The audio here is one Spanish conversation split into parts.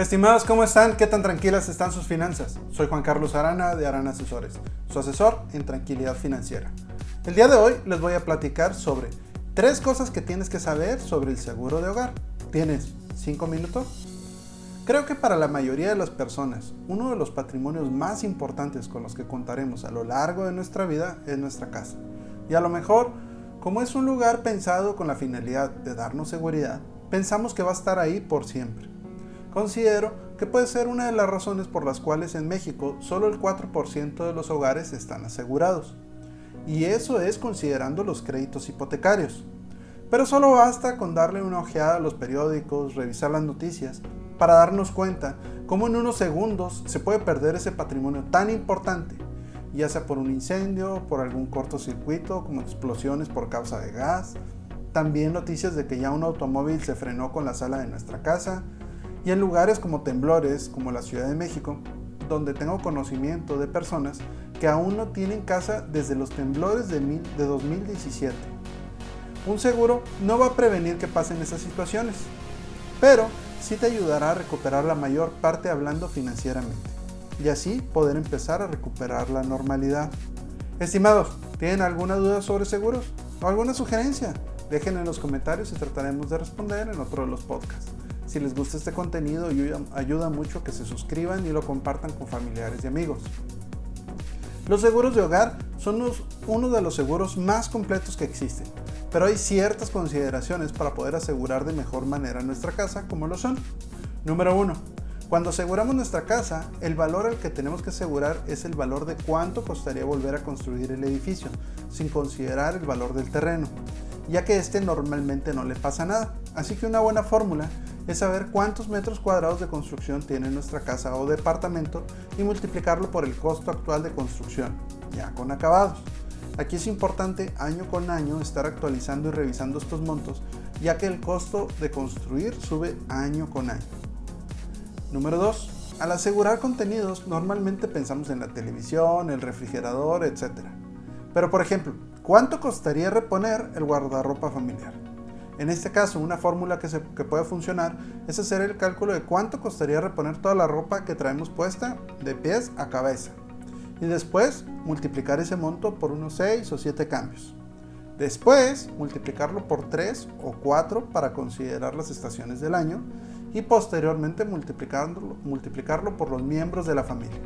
Estimados, ¿cómo están? ¿Qué tan tranquilas están sus finanzas? Soy Juan Carlos Arana de Arana Asesores, su asesor en tranquilidad financiera. El día de hoy les voy a platicar sobre tres cosas que tienes que saber sobre el seguro de hogar. ¿Tienes cinco minutos? Creo que para la mayoría de las personas, uno de los patrimonios más importantes con los que contaremos a lo largo de nuestra vida es nuestra casa. Y a lo mejor, como es un lugar pensado con la finalidad de darnos seguridad, pensamos que va a estar ahí por siempre. Considero que puede ser una de las razones por las cuales en México solo el 4% de los hogares están asegurados. Y eso es considerando los créditos hipotecarios. Pero solo basta con darle una ojeada a los periódicos, revisar las noticias, para darnos cuenta cómo en unos segundos se puede perder ese patrimonio tan importante, ya sea por un incendio, por algún cortocircuito, como explosiones por causa de gas, también noticias de que ya un automóvil se frenó con la sala de nuestra casa, y en lugares como temblores, como la Ciudad de México, donde tengo conocimiento de personas que aún no tienen casa desde los temblores de, de 2017. Un seguro no va a prevenir que pasen esas situaciones, pero sí te ayudará a recuperar la mayor parte hablando financieramente y así poder empezar a recuperar la normalidad. Estimados, ¿tienen alguna duda sobre seguros o alguna sugerencia? Dejen en los comentarios y trataremos de responder en otro de los podcasts. Si les gusta este contenido, ayuda, mucho que se suscriban y lo compartan con familiares y amigos. Los seguros de hogar son uno de los seguros más completos que existen, pero hay ciertas consideraciones para poder asegurar de mejor manera nuestra casa, como lo son. Número 1. Cuando aseguramos nuestra casa, el valor al que tenemos que asegurar es el valor de cuánto costaría volver a construir el edificio, sin considerar el valor del terreno, ya que este normalmente no le pasa nada. Así que una buena fórmula es saber cuántos metros cuadrados de construcción tiene nuestra casa o departamento y multiplicarlo por el costo actual de construcción, ya con acabados. Aquí es importante año con año estar actualizando y revisando estos montos, ya que el costo de construir sube año con año. Número 2. Al asegurar contenidos, normalmente pensamos en la televisión, el refrigerador, etc. Pero por ejemplo, ¿cuánto costaría reponer el guardarropa familiar? En este caso, una fórmula que, puede funcionar es hacer el cálculo de cuánto costaría reponer toda la ropa que traemos puesta de pies a cabeza. Y después multiplicar ese monto por unos 6 o 7 cambios. Después multiplicarlo por 3 o 4 para considerar las estaciones del año y posteriormente multiplicarlo, multiplicarlo por los miembros de la familia.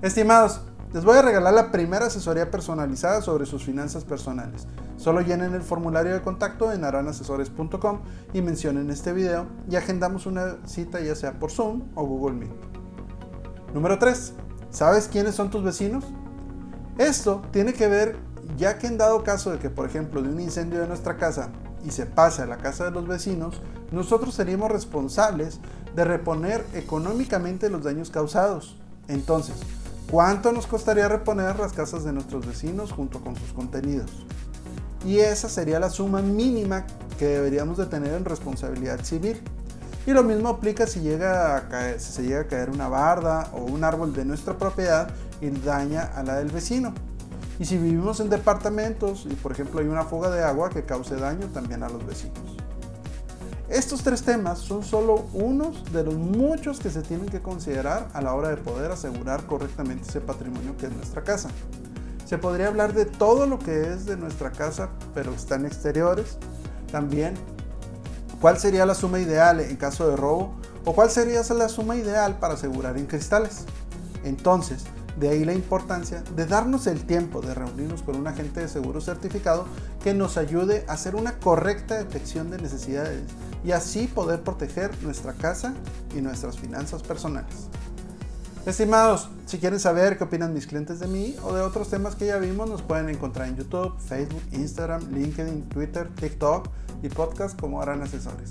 Estimados, les voy a regalar la primera asesoría personalizada sobre sus finanzas personales. Solo llenen el formulario de contacto en aranasesores.com y mencionen este video y agendamos una cita ya sea por Zoom o Google Meet. Número 3. ¿Sabes quiénes son tus vecinos? Esto tiene que ver ya que en dado caso de que, por ejemplo, de un incendio de nuestra casa y se pase a la casa de los vecinos, nosotros seríamos responsables de reponer económicamente los daños causados. Entonces, ¿Cuánto nos costaría reponer las casas de nuestros vecinos junto con sus contenidos? Y esa sería la suma mínima que deberíamos de tener en responsabilidad civil. Y lo mismo aplica si, llega a si se llega a caer una barda o un árbol de nuestra propiedad y daña a la del vecino. Y si vivimos en departamentos y por ejemplo hay una fuga de agua que cause daño también a los vecinos. Estos tres temas son solo unos de los muchos que se tienen que considerar a la hora de poder asegurar correctamente ese patrimonio que es nuestra casa. Se podría hablar de todo lo que es de nuestra casa, pero está en exteriores. También, ¿cuál sería la suma ideal en caso de robo? ¿O cuál sería la suma ideal para asegurar en cristales? Entonces, de ahí la importancia de darnos el tiempo de reunirnos con un agente de seguro certificado que nos ayude a hacer una correcta detección de necesidades y así poder proteger nuestra casa y nuestras finanzas personales. Estimados, si quieren saber qué opinan mis clientes de mí o de otros temas que ya vimos, nos pueden encontrar en YouTube, Facebook, Instagram, LinkedIn, Twitter, TikTok y podcast como harán asesores.